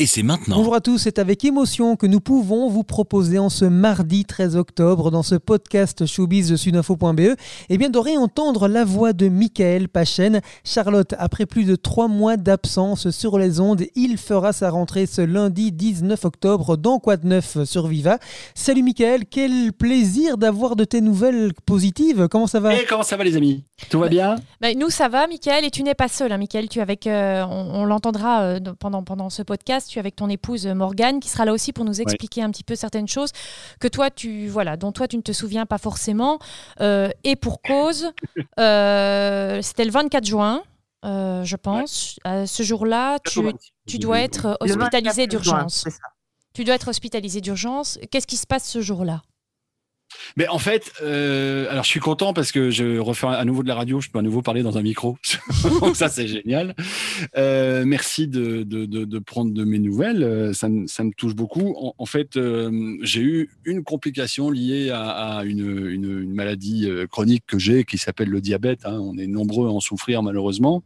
et c'est maintenant. Bonjour à tous, c'est avec émotion que nous pouvons vous proposer en ce mardi 13 octobre dans ce podcast showbiz de sudinfo.be eh bien de réentendre la voix de Michael Pachen. Charlotte, après plus de trois mois d'absence sur les ondes, il fera sa rentrée ce lundi 19 octobre dans Quoi de neuf sur Viva. Salut Michael, quel plaisir d'avoir de tes nouvelles positives. Comment ça va? Et comment ça va les amis? Tout va bien? Bah, nous, ça va, Michael, et tu n'es pas seul. Hein, Michael, tu es avec, euh, on, on l'entendra euh, pendant, pendant ce podcast, tu es avec ton épouse euh, Morgane, qui sera là aussi pour nous expliquer un petit peu certaines choses que toi, tu, voilà, dont toi, tu ne te souviens pas forcément. Euh, et pour cause, euh, c'était le 24 juin. euh, je pense. Ce jour-là, tu, tu dois être hospitalisé 24 juin, d'urgence. Tu dois être hospitalisé d'urgence. Qu'est-ce qui se passe ce jour-là? Mais en fait, euh, alors je suis content parce que je refais à nouveau de la radio, je peux à nouveau parler dans un micro. Donc ça, c'est génial. Euh, merci de, de, de, prendre de mes nouvelles. Euh, Ça, me- ça me touche beaucoup. En, fait, j'ai eu une complication liée à, une, une, maladie chronique que j'ai qui s'appelle le diabète. hein. On est nombreux à en souffrir malheureusement.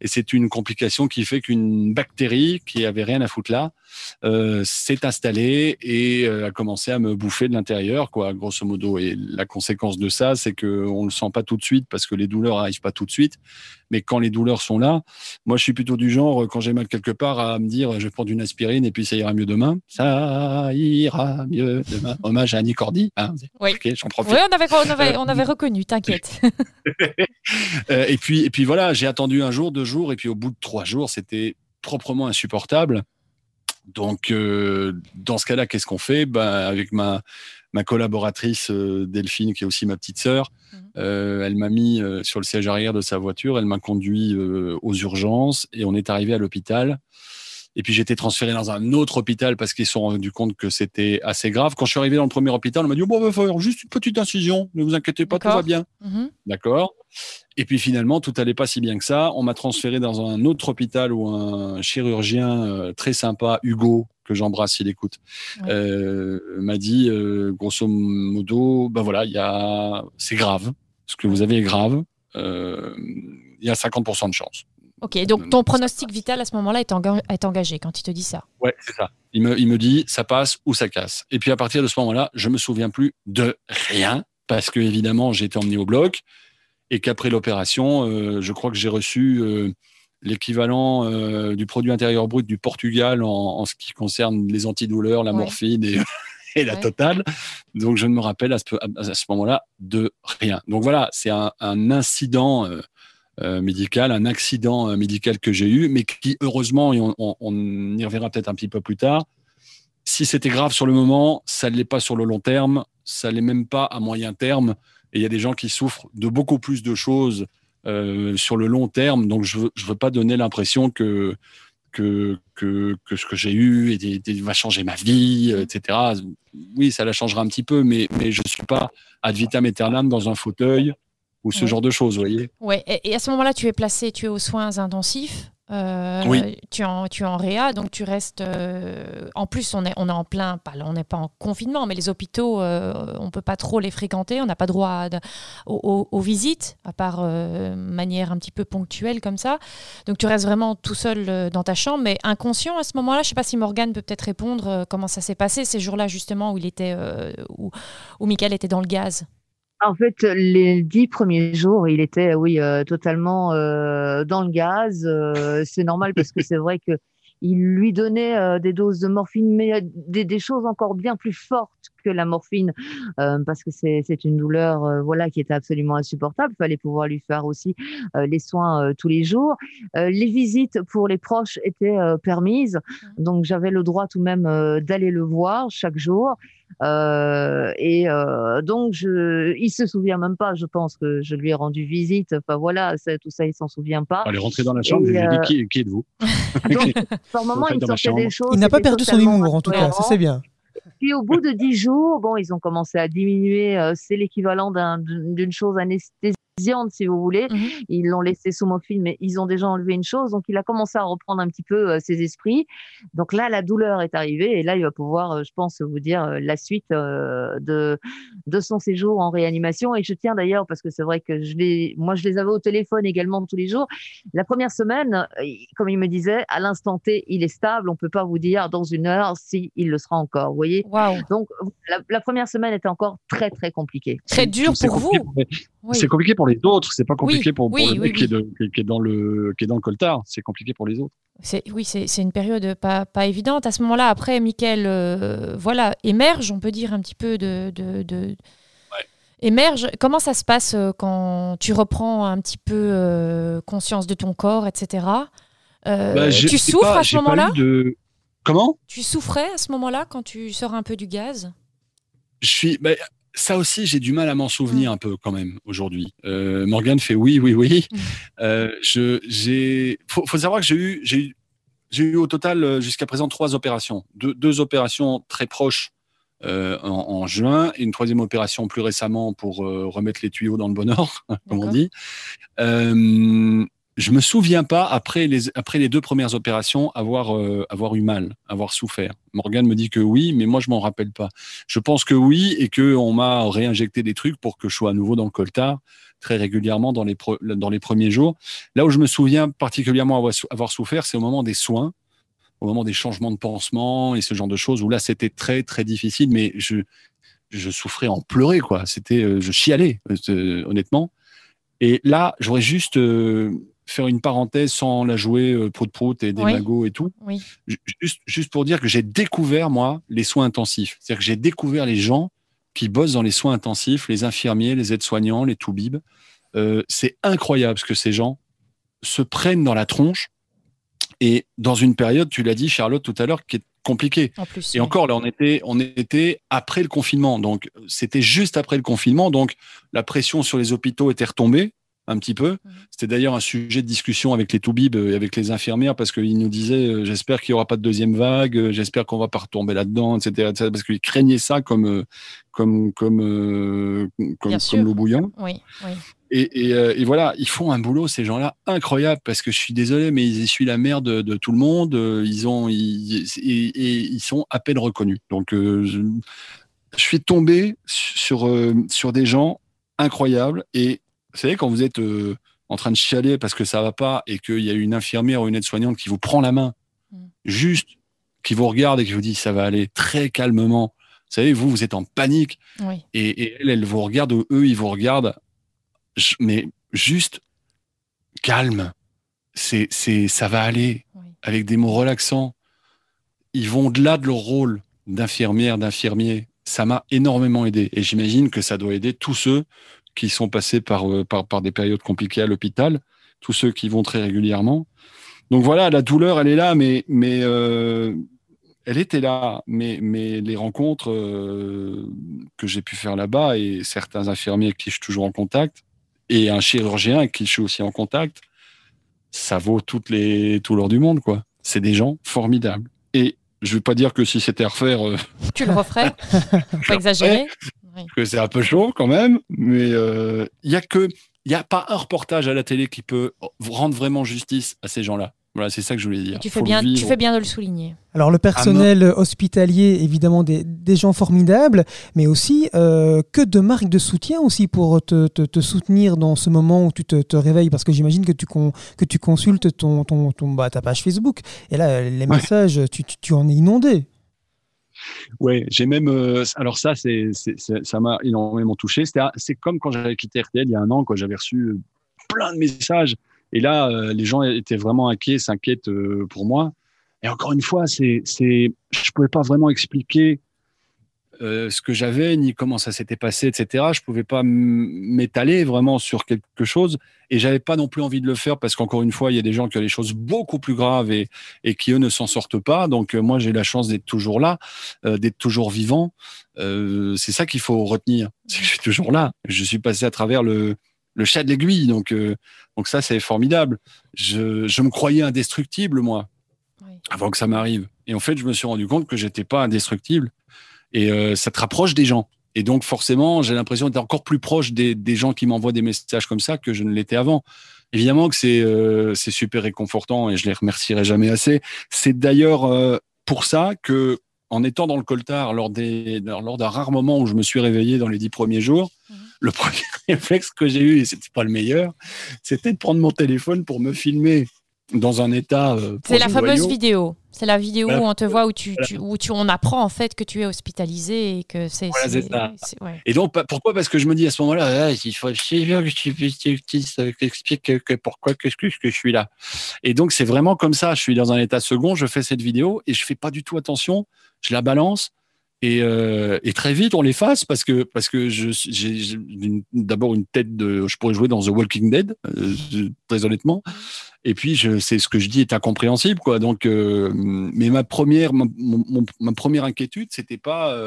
Et c'est une complication qui fait qu'une bactérie qui avait rien à foutre là s'est installée et a commencé à me bouffer de l'intérieur, quoi, grosso modo. Et la conséquence de ça, c'est que on le sent pas tout de suite parce que les douleurs arrivent pas tout de suite. Mais quand les douleurs sont là, moi, je suis plutôt du genre, quand j'ai mal quelque part, à me dire, je vais prendre une aspirine et puis ça ira mieux demain. Ça ira mieux demain. Hommage à Annie Cordy. Hein. Oui. Ok, j'en profite. Oui, on avait, on avait, on avait reconnu, t'inquiète. Euh, et puis, et puis voilà, j'ai attendu un jour, deux jours, et puis au bout de trois jours, c'était proprement insupportable. Donc, euh, dans ce cas-là, qu'est-ce qu'on fait? Ben, Avec ma, ma collaboratrice euh, Delphine, qui est aussi ma petite sœur, Mhm. euh, elle m'a mis euh, sur le siège arrière de sa voiture, elle m'a conduit euh, aux urgences, et on est arrivé à l'hôpital. Et puis j'ai été transféré dans un autre hôpital parce qu'ils se sont rendus compte que c'était assez grave. Quand je suis arrivé dans le premier hôpital, on m'a dit bon, il va faire juste une petite incision, ne vous inquiétez pas, tout va bien. Mhm. D'accord. Et puis finalement, tout allait pas si bien que ça. On m'a transféré dans un autre hôpital où un chirurgien euh, très sympa, Hugo, que j'embrasse s'il écoute, Ouais. euh, m'a dit, euh, grosso modo, ben voilà, il y a, c'est grave. Ce que vous avez est grave. Euh, Il y a 50% de chance. Ok, donc ton pronostic vital à ce moment-là est, enga- est engagé quand il te dit ça. Ouais, c'est ça. Il me, il me dit, ça passe ou ça casse. Et puis à partir de ce moment-là, je me souviens plus de rien parce que évidemment, j'ai été emmené au bloc et qu'après l'opération, euh, je crois que j'ai reçu euh, l'équivalent euh, du produit intérieur brut du Portugal en, en ce qui concerne les antidouleurs, la Ouais. morphine et, et la Ouais. totale. Donc je ne me rappelle à ce, à ce moment-là de rien. Donc voilà, c'est un, un incident. euh, euh, médical, un accident médical que j'ai eu, mais qui heureusement, et on, on- on y reviendra peut-être un petit peu plus tard, si c'était grave sur le moment, ça ne l'est pas sur le long terme, ça ne l'est même pas à moyen terme. Et il y a des gens qui souffrent de beaucoup plus de choses euh, sur le long terme. Donc je ne veux, pas donner l'impression que, que, que, que ce que j'ai eu était- était- va changer ma vie, euh, etc. Oui, ça la changera un petit peu, mais, mais je ne suis pas ad vitam aeternam dans un fauteuil ou ce Ouais. genre de choses, vous voyez. Ouais, et, et à ce moment-là, tu es placé, tu es aux soins intensifs. Euh, Oui. Tu es, en, tu es en réa, donc tu restes. euh, en plus, on est, on est en plein. Pas, on n'est pas en confinement, mais les hôpitaux, euh, on peut pas trop les fréquenter. On n'a pas droit à aux, aux- aux visites, à part manière un petit peu ponctuelle comme ça. Donc tu restes vraiment tout seul dans ta chambre, mais inconscient à ce moment-là. Je sais pas si Morgane peut peut-être répondre comment ça s'est passé ces jours-là justement où il était, où, où Michael était dans le gaz. En fait, les dix premiers jours, il était, oui, euh, totalement euh, dans le gaz. Euh, c'est normal parce que c'est vrai que il lui donnait euh, des doses de morphine, mais des, des choses encore bien plus fortes que la morphine, euh, parce que c'est une douleur, euh, voilà, qui était absolument insupportable. Il fallait pouvoir lui faire aussi euh, les soins euh, tous les jours. Euh, les visites pour les proches étaient euh, permises, donc j'avais le droit tout de même euh, d'aller le voir chaque jour. Euh, et euh, donc, je, il se souvient même pas, je pense que je lui ai rendu visite. Enfin voilà, tout ça, il s'en souvient pas. Elle est rentrée dans la chambre, Et, je lui ai dit qui, qui êtes-vous? Par moment, il sortait des choses. Il n'a pas perdu son humour en tout cas, ça c'est bien. Puis au bout de dix jours, bon, ils ont commencé à diminuer. euh, c'est l'équivalent d'un- d'une d'une chose anesthésique si vous voulez. Mhm. Ils l'ont laissé sous morphine, mais ils ont déjà enlevé une chose. Donc, il a commencé à reprendre un petit peu euh, ses esprits. Donc là, la douleur est arrivée et là, il va pouvoir, euh, je pense, vous dire euh, la suite euh, de, de son séjour en réanimation. Et je tiens d'ailleurs, parce que c'est vrai que je les, moi, je les avais au téléphone également tous les jours. La première semaine, comme il me disait, à l'instant T, il est stable. On peut pas vous dire dans une heure si il le sera encore. Vous voyez Waouh. Donc, la, la première semaine était encore très, très compliquée. Très dur C'est pour vous. Oui. C'est compliqué pour les autres, c'est pas compliqué pour, pour oui, le mec Qui, est de- qui dans le qui est dans le coltard. C'est compliqué pour les autres. C'est, oui, c'est, une période pas, pas évidente. À ce moment-là, après, Mickaël euh, voilà, émerge, on peut dire un petit peu de. de, de- Émerge. Comment ça se passe euh, quand tu reprends un petit peu euh, conscience de ton corps, etc. Euh, Bah, tu souffres pas- à ce moment-là? de comment? Tu souffrais à ce moment-là quand tu sors un peu du gaz? Je suis. bah, ça aussi, j'ai du mal à m'en souvenir un peu quand même aujourd'hui. Euh, Morgane fait oui, oui, oui. Mm. Euh, je, j'ai. Faut, faut savoir que j'ai eu, j'ai eu, j'ai eu au total euh, jusqu'à présent trois opérations, deux, deux opérations très proches euh, en, en juin et une troisième opération plus récemment pour remettre les tuyaux dans le bon ordre, comme on dit. Je me souviens pas après les après les deux premières opérations avoir euh, avoir eu mal, avoir souffert. Morgane me dit que oui, mais moi je m'en rappelle pas. Je pense que oui et que on m'a réinjecté des trucs pour que je sois à nouveau dans le coltard très régulièrement dans les pro- dans les premiers jours. Là où je me souviens particulièrement avoir souffert, c'est au moment des soins, au moment des changements de pansement et ce genre de choses où là c'était très très difficile, mais je je souffrais en pleurer quoi. C'était euh, je chialais euh, honnêtement. Et là, j'aurais juste euh, faire une parenthèse sans la jouer euh, prout prout et des Oui. magots et tout. Oui. Juste, juste pour dire que j'ai découvert, moi, les soins intensifs. C'est-à-dire que j'ai découvert les gens qui bossent dans les soins intensifs, les infirmiers, les aides-soignants, les toubibs. Euh, c'est incroyable ce que ces gens se prennent dans la tronche et dans une période, tu l'as dit, Charlotte, tout à l'heure, qui est compliquée. En plus. Et oui. encore, là, on était, on était après le confinement. Donc, c'était juste après le confinement. Donc, la pression sur les hôpitaux était retombée un petit peu. Mhm. C'était d'ailleurs un sujet de discussion avec les toubibs et avec les infirmières parce qu'ils nous disaient euh, j'espère qu'il n'y aura pas de deuxième vague, euh, j'espère qu'on va pas retomber là-dedans, etc., etc., parce qu'ils craignaient ça comme, euh, comme, comme, euh, comme, sûr. comme l'eau bouillante. Oui, oui. Et, et, euh, et voilà, ils font un boulot, ces gens-là, incroyable, parce que je suis désolé, mais ils essuient la merde de, de tout le monde. euh, Ils, ont, ils, et, et ils sont à peine reconnus. Donc, euh, je, je suis tombé sur, euh, sur des gens incroyables. Et vous savez, quand vous êtes euh, en train de chialer parce que ça va pas et qu'il y a une infirmière ou une aide-soignante qui vous prend la main, Mm. juste, qui vous regarde et qui vous dit ça va aller très calmement. Vous savez, vous, vous êtes en panique oui. et, et elle, elle vous regarde, ou eux, ils vous regardent, mais juste calme. C'est, c'est, ça va aller Oui. avec des mots relaxants. Ils vont au-delà de leur rôle d'infirmière, d'infirmier. Ça m'a énormément aidé et j'imagine que ça doit aider tous ceux qui sont passés par, euh, par, par des périodes compliquées à l'hôpital, tous ceux qui vont très régulièrement. Donc voilà, la douleur, elle est là, mais, mais euh, elle était là. Mais, mais les rencontres euh, que j'ai pu faire là-bas et certains infirmiers avec qui je suis toujours en contact et un chirurgien avec qui je suis aussi en contact, ça vaut toutes les, tout l'or du monde, quoi. C'est des gens formidables. Et je ne vais pas dire que si c'était à refaire, euh, Tu le referais? Pas exagérer. Oui. que c'est un peu chaud quand même, mais euh, il y a que, il n'y a pas un reportage à la télé qui peut rendre vraiment justice à ces gens-là. Voilà, c'est ça que je voulais dire. Tu Faut fais, bien, tu fais bien de le souligner. Alors le personnel hospitalier, évidemment des, des gens formidables, mais aussi euh, que de marques de soutien aussi pour te, te- te soutenir dans ce moment où tu te, te réveilles, parce que j'imagine que tu, con- que tu consultes ton, ton, ton- bah, ta page Facebook, et là les messages, tu, tu- tu en es inondé. Ouais, j'ai même. euh, alors ça, c'est, ça m'a énormément touché. C'est comme quand j'avais quitté RTL il y a un an, quoi. J'avais reçu euh, plein de messages, et là, euh, les gens étaient vraiment inquiets, s'inquiètent pour moi. Et encore une fois, c'est, je pouvais pas vraiment expliquer euh, ce que j'avais ni comment ça s'était passé, etc. Je pouvais pas m'étaler vraiment sur quelque chose, et j'avais pas non plus envie de le faire parce qu'encore une fois, il y a des gens qui ont des choses beaucoup plus graves et, et qui eux ne s'en sortent pas. Donc euh, moi, j'ai la chance d'être toujours là euh, d'être toujours vivant. C'est ça qu'il faut retenir. C'est que je suis toujours là. Je suis passé à travers le, le chat de l'aiguille. Donc, donc ça, c'est formidable. Je, je me croyais indestructible, moi, Oui. avant que ça m'arrive. Et en fait, je me suis rendu compte que j'étais pas indestructible. Et euh, ça te rapproche des gens. Et donc, forcément, j'ai l'impression d'être encore plus proche des, gens qui m'envoient des messages comme ça que je ne l'étais avant. Évidemment que c'est euh, super réconfortant et je les remercierai jamais assez. C'est d'ailleurs euh, pour ça que, en étant dans le coltard lors des lors d'un rare moment où je me suis réveillé dans les dix premiers jours, mmh. le premier réflexe que j'ai eu, et c'était pas le meilleur, c'était de prendre mon téléphone pour me filmer dans un état. Euh, c'est la fameuse vidéo. C'est la vidéo où on te voit où tu, où tu on apprend en fait que tu es hospitalisé et que c'est. ouais. Et donc pourquoi? Parce que je me dis à ce moment-là, ah, il faut que tu expliques pourquoi qu'est-ce que je suis là. Et donc c'est vraiment comme ça. Je suis dans un état second. Je fais cette vidéo et je fais pas du tout attention. Je la balance. Et, euh, et, très vite, on l'efface parce que parce que j'ai d'abord une tête de, je pourrais jouer dans The Walking Dead, euh, très honnêtement. Et puis, c'est ce que je dis est incompréhensible, quoi. Donc, euh, mais ma première, ma, ma première inquiétude, c'était pas,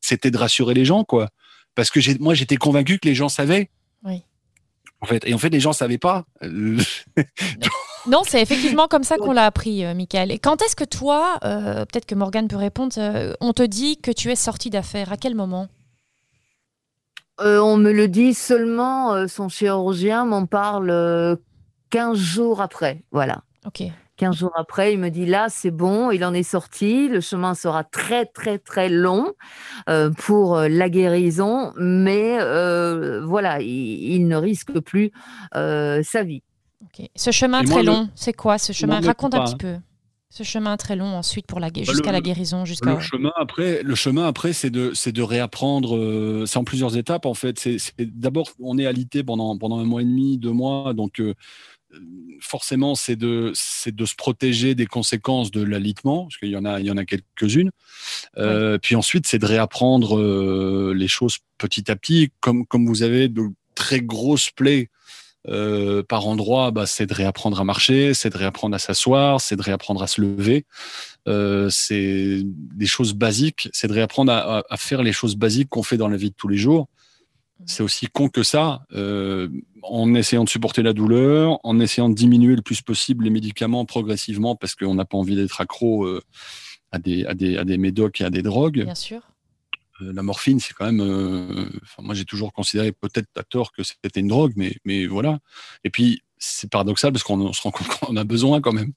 c'était de rassurer les gens, quoi. Parce que moi, j'étais convaincu que les gens savaient. Oui. En fait, et en fait, les gens savaient pas. non, c'est effectivement comme ça qu'on l'a appris, euh, Michael. Et quand est-ce que toi, peut-être que Morgane peut répondre, on te dit que tu es sorti d'affaires? À quel moment? On me le dit seulement, son chirurgien m'en parle 15 jours après. Voilà. OK. 15 jours après, il me dit là, c'est bon, il en est sorti. Le chemin sera très, très, très long euh, pour euh, la guérison, mais euh, voilà, il, ne risque plus sa vie. Ce chemin très long, c'est quoi ce chemin? Raconte un petit peu. Ce chemin très long ensuite pour la bah, jusqu'à la guérison, jusqu'à. Le chemin après, le chemin après, c'est de c'est de réapprendre. c'est en plusieurs étapes en fait. C'est d'abord on est alité pendant pendant un mois et demi, deux mois, donc forcément, c'est de, de se protéger des conséquences de l'alitement, parce qu'il y en a, il y en a quelques-unes. Euh, puis ensuite, c'est de réapprendre euh, les choses petit à petit. Comme, comme vous avez de très grosses plaies euh, par endroit, bah, c'est de réapprendre à marcher, c'est de réapprendre à s'asseoir, c'est de réapprendre à se lever. c'est des choses basiques, c'est de réapprendre à, à, faire les choses basiques qu'on fait dans la vie de tous les jours c'est aussi con que ça, euh, en essayant de supporter la douleur, en essayant de diminuer le plus possible les médicaments progressivement parce qu'on n'a pas envie d'être accro euh, à, des, à, des, à des médocs et à des drogues. Bien sûr. Euh, la morphine, c'est quand même. moi, j'ai toujours considéré peut-être à tort que c'était une drogue, mais, mais voilà. Et puis, c'est paradoxal parce qu'on se rend compte qu'on a besoin quand même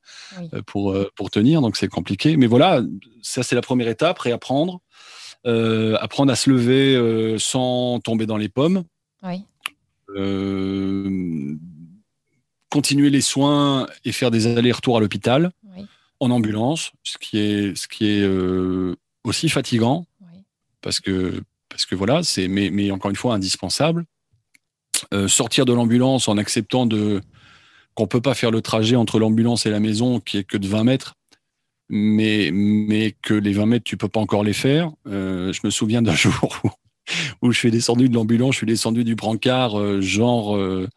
pour, pour tenir, donc c'est compliqué. Mais voilà, ça, c'est la première étape, réapprendre. Euh, apprendre à se lever euh, sans tomber dans les pommes. Euh, continuer les soins et faire des allers-retours à l'hôpital en ambulance, ce qui est, ce qui est aussi fatigant parce que parce que voilà, c'est mais, mais encore une fois indispensable. sortir de l'ambulance en acceptant de qu'on peut pas faire le trajet entre l'ambulance et la maison qui est que de 20 mètres mais, mais que les 20 mètres, tu peux pas encore les faire. Euh, je me souviens d'un jour où, je suis descendu de l'ambulance, je suis descendu du brancard, euh, genre euh,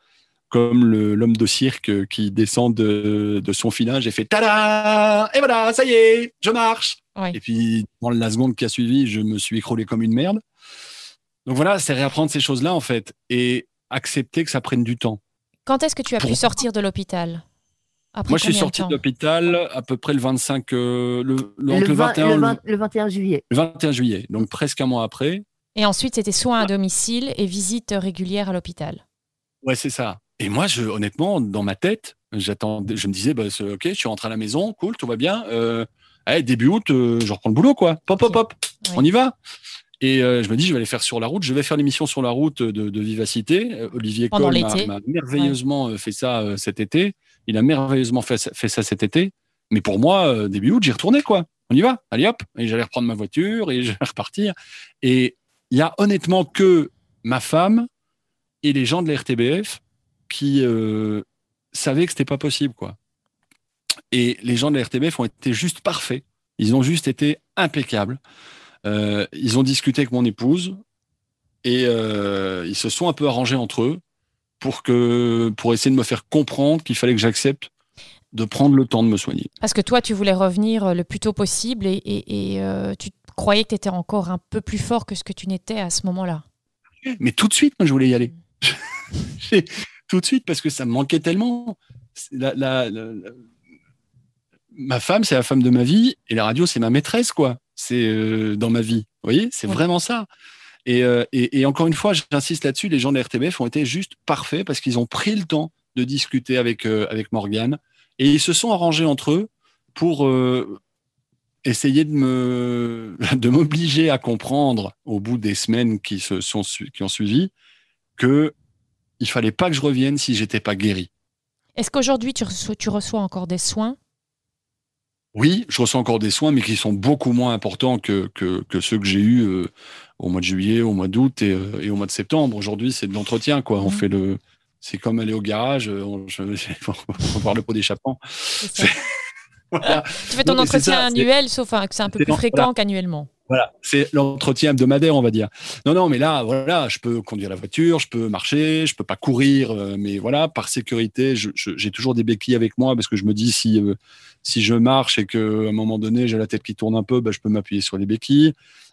comme l'homme de cirque qui descend de, de son filage j'ai fait tada Et voilà, ça y est, je marche Et puis, dans la seconde qui a suivi, je me suis écroulé comme une merde. Donc voilà, c'est réapprendre ces choses-là, en fait, et accepter que ça prenne du temps. Quand est-ce que tu as pu sortir de l'hôpital? Moi, je suis sorti de l'hôpital à peu près le 25, euh, le, le, le, 21, le, 21 juillet. Le 21 juillet, donc presque un mois après. Et ensuite, c'était soins à domicile et visite régulière à l'hôpital. Ouais, c'est ça. Et moi, je, honnêtement, dans ma tête, j'attendais, je me disais, bah, ok, je suis rentré à la maison, cool, tout va bien. Euh, début août, euh, je reprends le boulot, quoi. Pop, pop, pop, on y va. Et euh, je me dis, je vais aller faire sur la route. Je vais faire l'émission sur la route de, de Vivacité. Olivier Coll m'a merveilleusement fait ça cet été. Il a merveilleusement fait, ça cet été. Mais pour moi, euh, début août, j'y retournais, quoi. On y va, allez hop. Et j'allais reprendre ma voiture et j'allais repartir. Et il y a honnêtement que ma femme et les gens de la RTBF qui euh, savaient que c'était pas possible, quoi. Et les gens de la RTBF ont été juste parfaits. Ils ont juste été impeccables. Euh, ils ont discuté avec mon épouse et ils se sont un peu arrangés entre eux pour, que, pour essayer de me faire comprendre qu'il fallait que j'accepte de prendre le temps de me soigner. Parce que toi, tu voulais revenir euh, le plus tôt possible et, et, euh, tu croyais que tu étais encore un peu plus fort que ce que tu n'étais à ce moment-là. Mais tout de suite, moi, je voulais y aller. tout de suite, parce que ça me manquait tellement. La, ma femme, c'est la femme de ma vie, et la radio, c'est ma maîtresse, quoi. C'est euh, dans ma vie. Vous voyez, c'est vraiment ça. Et, et, encore une fois, j'insiste là-dessus, les gens de RTBF ont été juste parfaits parce qu'ils ont pris le temps de discuter avec, avec Morgane et ils se sont arrangés entre eux pour essayer de me de m'obliger à comprendre au bout des semaines qui se sont qui ont suivi que il fallait pas que je revienne si j'étais pas guéri. Est-ce qu'aujourd'hui tu reçois, tu reçois encore des soins? Oui, je reçois encore des soins, mais qui sont beaucoup moins importants que, que, que ceux que j'ai eus euh, au mois de juillet, au mois d'août et, euh, et, au mois de septembre. Aujourd'hui, c'est de l'entretien, quoi. On mmh. fait le, c'est comme aller au garage, euh, on, je, on voir le pot d'échappement. Tu fais ton entretien annuel, sauf que c'est un peu plus fréquent qu'annuellement. Voilà, c'est l'entretien hebdomadaire, on va dire. Non, non, mais là, voilà, je peux conduire la voiture, je peux marcher, je peux pas courir, euh, mais voilà, par sécurité, j'ai toujours des béquilles avec moi parce que je me dis si euh, si je marche et que à un moment donné j'ai la tête qui tourne un peu, bah, je peux m'appuyer sur les béquilles.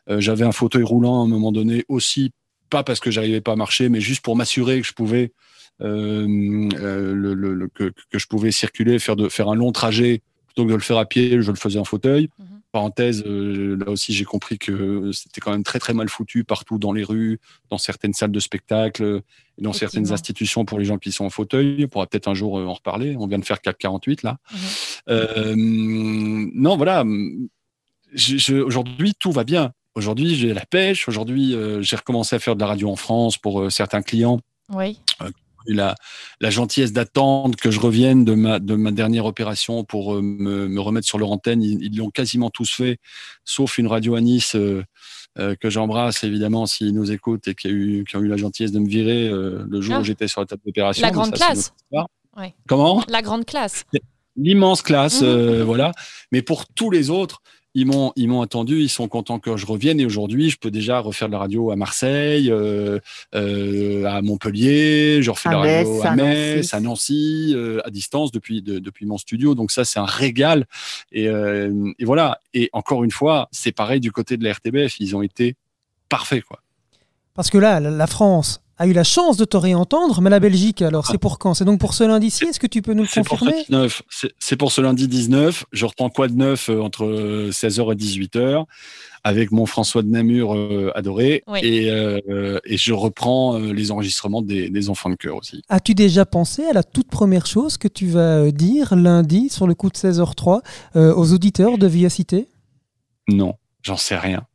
Euh, j'avais un fauteuil roulant à un moment donné aussi, pas parce que j'arrivais pas à marcher, mais juste pour m'assurer que je pouvais le, que, que, je pouvais circuler, faire de faire un long trajet plutôt que de le faire à pied, je le faisais en fauteuil. Mhm. Parenthèse, euh, là aussi j'ai compris que c'était quand même très très mal foutu partout dans les rues, dans certaines salles de spectacle, dans certaines institutions pour les gens qui sont en fauteuil. On pourra peut-être un jour euh, en reparler. On vient de faire CAC 48 là. Mhm. Euh, non, voilà. Aujourd'hui, tout va bien. Aujourd'hui, j'ai la pêche. Aujourd'hui, j'ai recommencé à faire de la radio en France pour certains clients. Oui la, la gentillesse d'attendre que je revienne de ma, de ma dernière opération pour euh, me, me remettre sur leur antenne. Ils l'ont quasiment tous fait, sauf une radio à Nice euh, euh, que j'embrasse évidemment s'ils nous écoutent et qui, a eu, qui ont eu la gentillesse de me virer le jour où ah. j'étais sur la table d'opération. La grande classe. Comment? La grande classe. L'immense classe, mmh. voilà. Mais pour tous les autres, ils m'ont ils m'ont attendu, ils sont contents que je revienne et aujourd'hui je peux déjà refaire de la radio à Marseille, euh, euh, à Montpellier, je refais de la radio à Metz, à Nancy, euh, à distance depuis depuis mon studio. Donc ça c'est un régal et, et, voilà. Et encore une fois, c'est pareil du côté de la RTBF, ils ont été parfaits quoi. Parce que là, la France, a eu la chance de te réentendre, mais la Belgique, alors, c'est pour quand? C'est donc pour ce lundi-ci? Est-ce que tu peux nous le confirmer? C'est pour ce lundi 19. Je reprends quoi de neuf euh, entre 16h et 18h avec mon François de Namur euh, adoré. Et, euh, et, je reprends les enregistrements des, des, enfants de cœur aussi. As-tu déjà pensé à la toute première chose que tu vas dire lundi sur le coup de 16h03 aux auditeurs de Via Cité? Non, j'en sais rien.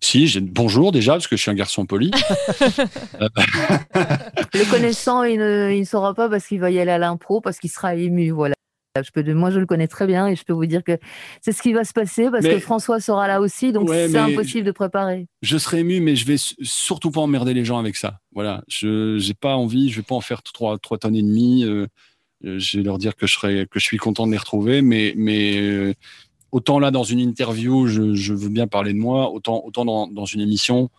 Si, j'ai bonjour déjà, parce que je suis un garçon poli. le connaissant, il ne, saura pas parce qu'il va y aller à l'impro, parce qu'il sera ému. Voilà. Je peux, moi, je le connais très bien et je peux vous dire que c'est ce qui va se passer parce que François sera là aussi, donc c'est impossible de préparer. Je serai ému, mais je vais surtout pas emmerder les gens avec ça. Voilà, je n'ai pas envie, je vais pas en faire trois, trois tonnes et demie. Euh, euh, je vais leur dire que je serai, que je suis content de les retrouver, mais, mais euh, autant là dans une interview, je, veux bien parler de moi, autant, autant dans, une émission,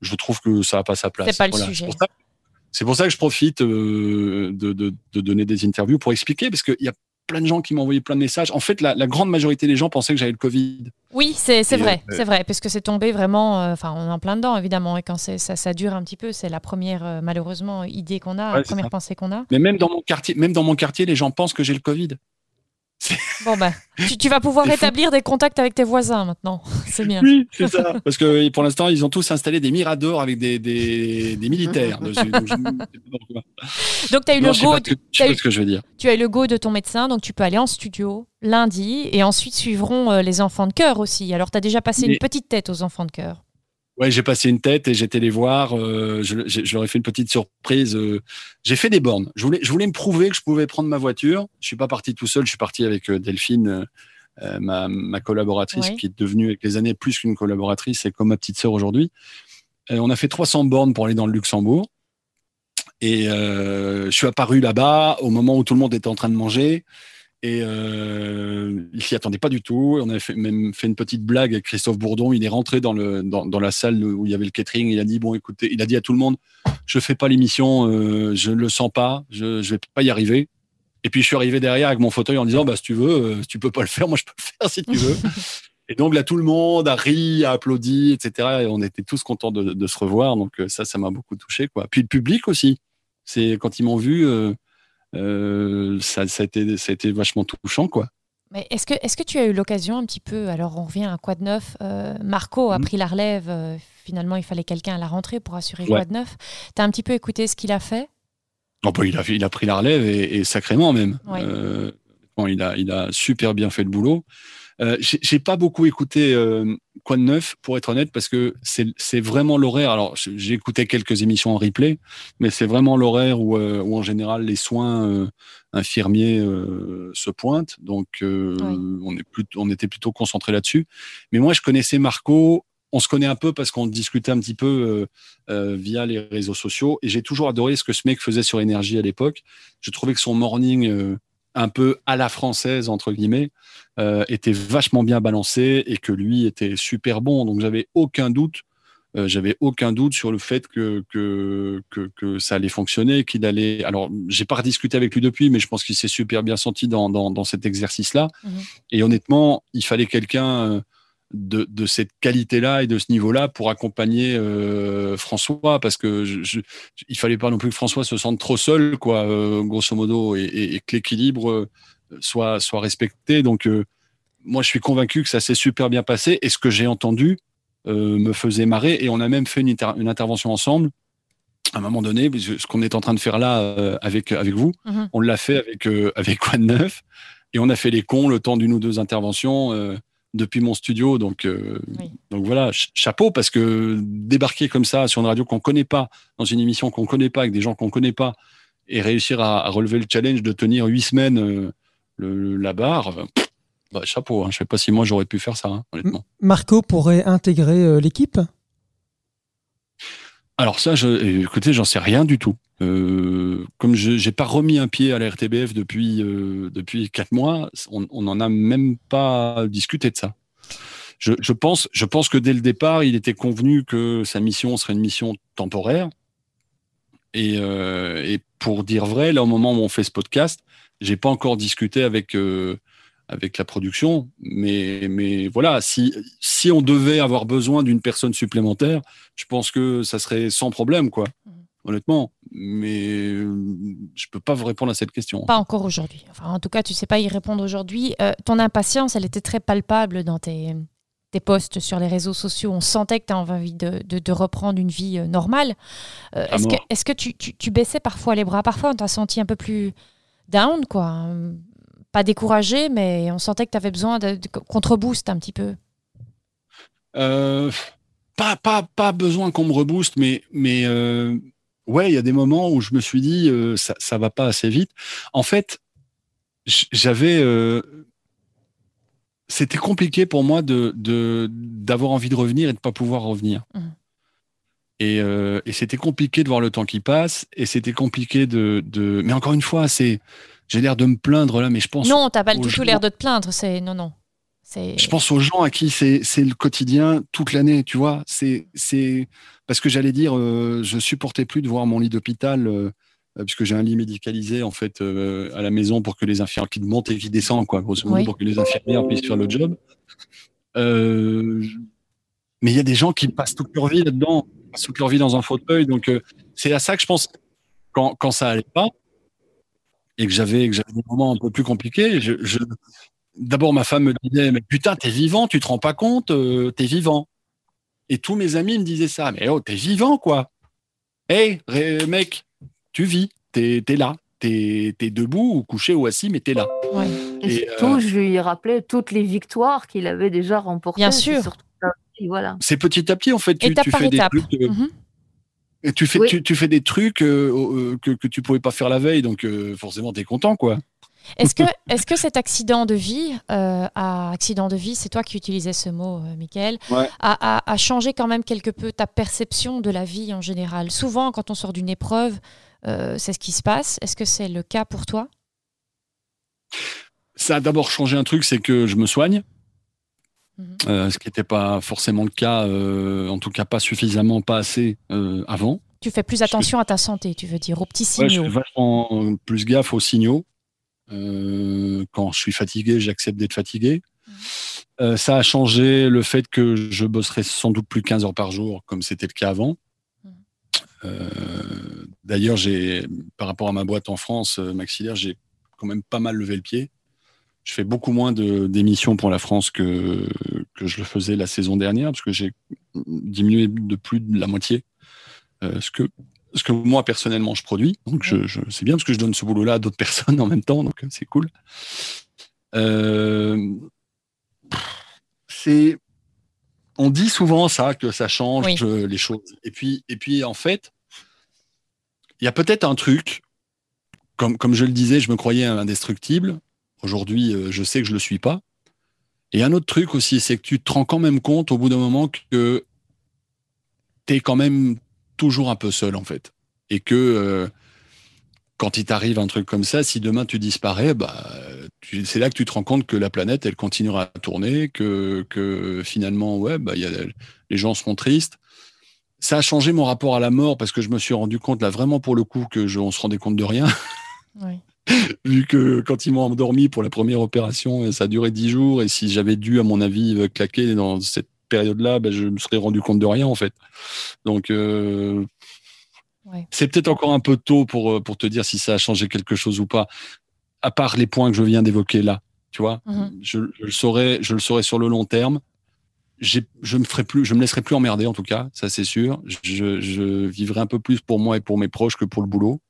je trouve que ça n'a pas sa place. C'est pas le sujet. C'est pour, ça que je profite euh, de, donner des interviews pour expliquer, parce qu'il y a plein de gens qui m'ont envoyé plein de messages. En fait, la, grande majorité des gens pensaient que j'avais le Covid. Oui, c'est vrai, euh, c'est vrai, parce que c'est tombé vraiment, euh, enfin, on est en plein dedans, évidemment, et quand ça, ça dure un petit peu, c'est la première, malheureusement, idée qu'on a, la première pensée qu'on a. Mais même dans mon quartier, même dans mon quartier, les gens pensent que j'ai le Covid. Bon ben, tu, vas pouvoir établir des contacts avec tes voisins maintenant. C'est bien. Oui, c'est ça. Parce que pour l'instant, ils ont tous installé des miradors avec des, des, militaires dessus. Donc, tu as eu le go. ce que je veux dire. Tu as eu le go de ton médecin, donc tu peux aller en studio lundi et ensuite suivront euh, les enfants de cœur aussi. Alors, tu as déjà passé une petite tête aux enfants de cœur. Ouais, j'ai passé une tête et j'étais les voir. Euh, je, je, leur ai fait une petite surprise. Euh, j'ai fait des bornes. Je voulais, je voulais me prouver que je pouvais prendre ma voiture. Je suis pas parti tout seul. Je suis parti avec euh, Delphine, euh, ma, ma, collaboratrice, qui est devenue avec les années plus qu'une collaboratrice et comme ma petite sœur aujourd'hui. on a fait 300 bornes pour aller dans le Luxembourg. Et je suis apparu là-bas au moment où tout le monde était en train de manger. Et euh, s'y attendait pas du tout. On avait fait, même fait une petite blague avec Christophe Bourdon. Il est rentré dans, le, dans, dans, la salle où il y avait le catering. Il a dit bon, écoutez, il a dit à tout le monde, je fais pas l'émission, euh, je ne le sens pas, je, je vais pas y arriver. Et puis je suis arrivé derrière avec mon fauteuil en disant bah si tu veux, euh, si tu peux pas le faire, moi je peux le faire si tu veux. et donc là tout le monde a ri, a applaudi, etc. Et on était tous contents de, de se revoir. Donc euh, ça, ça m'a beaucoup touché quoi. Puis le public aussi. C'est quand ils m'ont vu. Euh, ça, ça, a été, ça a été vachement touchant, quoi. Mais est-ce que, est que tu as eu l'occasion un petit peu, alors on revient à quoi de neuf, Marco a mhm. pris la relève, finalement il fallait quelqu'un à la rentrée pour assurer quoi de neuf. Tu as un petit peu écouté ce qu'il a fait? Oh, bah, il, a, il a pris la relève et, sacrément même. il, a, il a super bien fait le boulot. Euh, j'ai pas beaucoup écouté euh, Quoi de neuf, pour être honnête, parce que c'est vraiment l'horaire. Alors, j'ai écouté quelques émissions en replay, mais c'est vraiment l'horaire où, euh, où, en général, les soins euh, infirmiers se pointent. Donc, on, est plutôt, on était plutôt concentré là-dessus. Mais moi, je connaissais Marco. On se connaît un peu parce qu'on discutait un petit peu via les réseaux sociaux. Et j'ai toujours adoré ce que ce mec faisait sur Énergie à l'époque. Je trouvais que son morning un peu à la française, entre guillemets, euh, était vachement bien balancé et que lui était super bon. Donc, j'avais aucun doute. Euh, j'avais aucun doute sur le fait que, que, que, ça allait fonctionner, qu'il allait. Alors, j'ai pas rediscuté avec lui depuis, mais je pense qu'il s'est super bien senti dans, dans, cet exercice-là. Mhm. Et honnêtement, il fallait quelqu'un euh, de, de, cette qualité-là et de ce niveau-là pour accompagner euh, François, parce que je, il fallait pas non plus que François se sente trop seul, quoi, euh, grosso modo, et, et, que l'équilibre euh, soit, soit respecté. Donc, moi, je suis convaincu que ça s'est super bien passé, et ce que j'ai entendu me faisait marrer, et on a même fait une, une, intervention ensemble. À un moment donné, ce qu'on est en train de faire là avec, avec vous, mm-hmm. on l'a fait avec, avec Quoi de Neuf, et on a fait les cons le temps d'une ou deux interventions depuis mon studio. Donc, euh, donc voilà, chapeau parce que débarquer comme ça sur une radio qu'on connaît pas, dans une émission qu'on connaît pas, avec des gens qu'on connaît pas, et réussir à, relever le challenge de tenir huit semaines euh, le, la barre, bah, chapeau. Hein. Je sais pas si moi j'aurais pu faire ça, hein, honnêtement. Marco pourrait intégrer euh, l'équipe? Alors ça, je, écoutez, j'en sais rien du tout. Euh, comme je n'ai pas remis un pied à la RTBF depuis euh, depuis quatre mois, on n'en a même pas discuté de ça. Je, je, pense, je pense que dès le départ, il était convenu que sa mission serait une mission temporaire. Et, euh, et pour dire vrai, là au moment où on fait ce podcast, j'ai pas encore discuté avec euh, avec la production. Mais, mais voilà, si, si on devait avoir besoin d'une personne supplémentaire, je pense que ça serait sans problème, quoi. Mmh. Honnêtement, mais je peux pas vous répondre à cette question. Pas encore aujourd'hui. Enfin, en tout cas, tu sais pas y répondre aujourd'hui. Euh, ton impatience, elle était très palpable dans tes, tes posts sur les réseaux sociaux. On sentait que tu as envie de, de, reprendre une vie euh, normale. Euh, est-ce que, est que tu, tu, tu, baissais parfois les bras? Parfois, on t'a senti un peu plus down, quoi pas découragé, mais on sentait que tu avais besoin de, contre-boost un petit peu. Euh, pas, pas, pas besoin qu'on me rebooste, mais, mais euh, ouais, il y a des moments où je me suis dit, euh, ça, ça va pas assez vite. En fait, j'avais. C'était compliqué pour moi de, d'avoir envie de revenir et de pas pouvoir revenir. Mmh. Et, et c'était compliqué de voir le temps qui passe, et c'était compliqué de, de. Mais encore une fois, c'est j'ai l'air de me plaindre là, mais je pense. Non, t'as pas du tout l'air de te plaindre. C'est non, non. Je pense aux gens à qui c'est le quotidien toute l'année, tu vois. C'est parce que j'allais dire, euh, je supportais plus de voir mon lit d'hôpital. Euh, puisque j'ai un lit médicalisé en fait euh, à la maison pour que les infirmières qui montent et qui descendent quoi grosso modo pour que les infirmières puissent faire le job mais il y a des gens qui passent toute leur vie là-dedans toute leur vie dans un fauteuil donc c'est à ça que je pense quand, quand ça allait pas et que j'avais des moments un peu plus compliqués, je, je... d'abord ma femme me disait mais putain t'es vivant, tu te rends pas compte, euh, t'es vivant. Et tous mes amis me disaient ça, mais oh t'es vivant quoi. Hé mec, tu vis, t'es es là, t'es es debout ou couché ou assis, mais t'es là. Ouais. Et, surtout, euh, je lui rappelais toutes les victoires qu'il avait déjà remportées. Bien sûr. Voilà. C'est petit à petit en fait. Tu, tu fais des trucs. Euh, mhm tu fais, tu, fais des trucs euh, euh, que, que tu pouvais pas faire la veille, donc euh, forcément, tu es content, quoi. Est-ce que, est que cet accident de vie, accident de vie, c'est toi qui utilisais ce mot, Michael, a, changé quand même quelque peu ta perception de la vie en général? Souvent, quand on sort d'une épreuve, c'est ce qui se passe. Est-ce que c'est le cas pour toi? Ça a d'abord changé un truc, c'est que je me soigne. Mhm. ce qui n'était pas forcément le cas, en tout cas pas suffisamment, pas assez avant. Tu fais plus attention à ta santé, tu veux dire, aux petits signaux. je fais vachement plus gaffe aux signaux. quand je suis fatigué, j'accepte d'être fatigué. Mhm. ça a changé le fait que je bosserai sans doute plus 15 heures par jour, comme c'était le cas avant. Mhm. D'ailleurs, j'ai, par rapport à ma boîte en France, Maxillaire, j'ai quand même pas mal levé le pied je fais beaucoup moins d'émissions pour la France que, que je le faisais la saison dernière, parce que j'ai diminué de plus de la moitié euh, ce, que, ce que moi personnellement je produis. Donc je, je c'est bien parce que je donne ce boulot-là à d'autres personnes en même temps, donc c'est cool. Euh, c'est, on dit souvent ça que ça change oui. les choses. Et puis, et puis en fait, il y a peut-être un truc. Comme, comme je le disais, je me croyais indestructible. Aujourd'hui, euh, je sais que je le suis pas. Et un autre truc aussi, c'est que tu te rends quand même compte au bout d'un moment que tu es quand même toujours un peu seul en fait. Et que euh, quand il t'arrive un truc comme ça, si demain tu disparais, bah, c'est là que tu te rends compte que la planète, elle continuera à tourner, que, finalement, bah, les gens seront tristes. Ça a changé mon rapport à la mort parce que je me suis rendu compte là vraiment pour le coup que se rendait compte de rien. Oui. vu que quand ils m'ont endormi pour la première opération, ça a duré dix jours, et si j'avais dû, à mon avis, claquer dans cette période-là, ben, je me serais rendu compte de rien, en fait. Donc, euh, ouais. c'est peut-être encore un peu tôt pour, pour te dire si ça a changé quelque chose ou pas, à part les points que je viens d'évoquer là. Tu vois, mm-hmm. je, je, le saurais, je le saurais sur le long terme. Je me ferai plus, je me laisserai plus emmerder en tout cas, ça c'est sûr. Je, je vivrai un peu plus pour moi et pour mes proches que pour le boulot.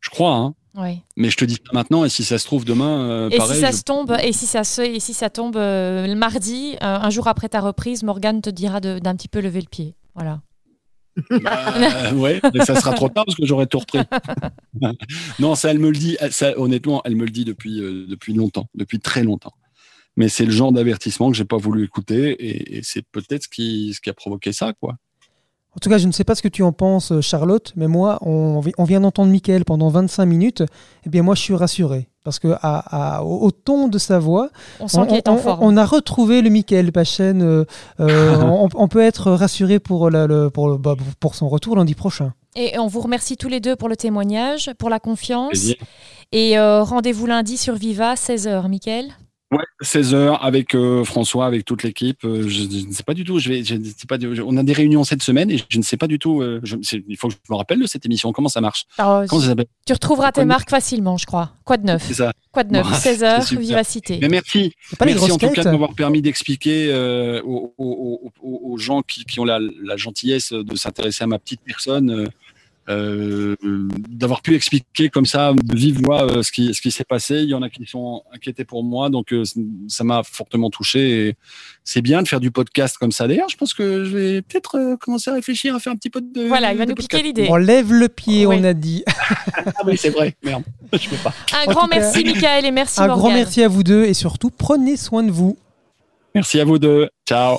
Je crois, hein. Oui. Mais je te dis ça maintenant, et si ça se trouve demain, euh, et pareil, si ça je... se tombe, et si ça se, et si ça tombe euh, le mardi, euh, un jour après ta reprise, Morgane te dira d'un petit peu lever le pied. Voilà. Bah, ouais, mais ça sera trop tard parce que j'aurais tout repris. non, ça, elle me le dit. Ça, honnêtement, elle me le dit depuis depuis longtemps, depuis très longtemps. Mais c'est le genre d'avertissement que j'ai pas voulu écouter, et, et c'est peut-être ce qui ce qui a provoqué ça, quoi. En tout cas, je ne sais pas ce que tu en penses, Charlotte, mais moi, on, on vient d'entendre Mickaël pendant 25 minutes. Eh bien, moi, je suis rassuré. Parce que à, à, au ton de sa voix, on, sent est en forme. on, a retrouvé le Mickaël Pachen. Euh, euh, on, on, peut être rassuré pour, la, le, pour, bah, pour son retour lundi prochain. Et on vous remercie tous les deux pour le témoignage, pour la confiance. Et euh, rendez-vous lundi sur Viva, 16h, Mickaël. Ouais, 16 heures avec euh, François, avec toute l'équipe. Euh, je, je, ne sais pas du tout. Je vais, je, sais pas, on a des réunions cette semaine et je ne sais pas du tout. Euh, il faut que je me rappelle de cette émission. Comment ça marche? Alors, Comment ça Tu retrouveras tes marques facilement, je crois. Quoi de neuf C'est ça. Quoi de neuf bon, 16 heures, Vivacité. Mais merci. Merci en tout cas de m'avoir permis d'expliquer aux, aux, aux, aux, gens qui, qui ont la, la, gentillesse de s'intéresser à ma petite personne. Euh, d'avoir pu expliquer comme ça de vive voix euh, ce qui, ce qui s'est passé. Il y en a qui sont inquiétés pour moi, donc euh, ça m'a fortement touché. Et c'est bien de faire du podcast comme ça. D'ailleurs, je pense que je vais peut-être euh, commencer à réfléchir à faire un petit peu de. Voilà, il va nous piquer l'idée. On lève le pied, oui. on a dit. ah oui, c'est vrai. Merde, je peux pas. Un en grand merci, cas, Michael, et merci. Un Morgane. grand merci à vous deux et surtout prenez soin de vous. Merci à vous deux. Ciao.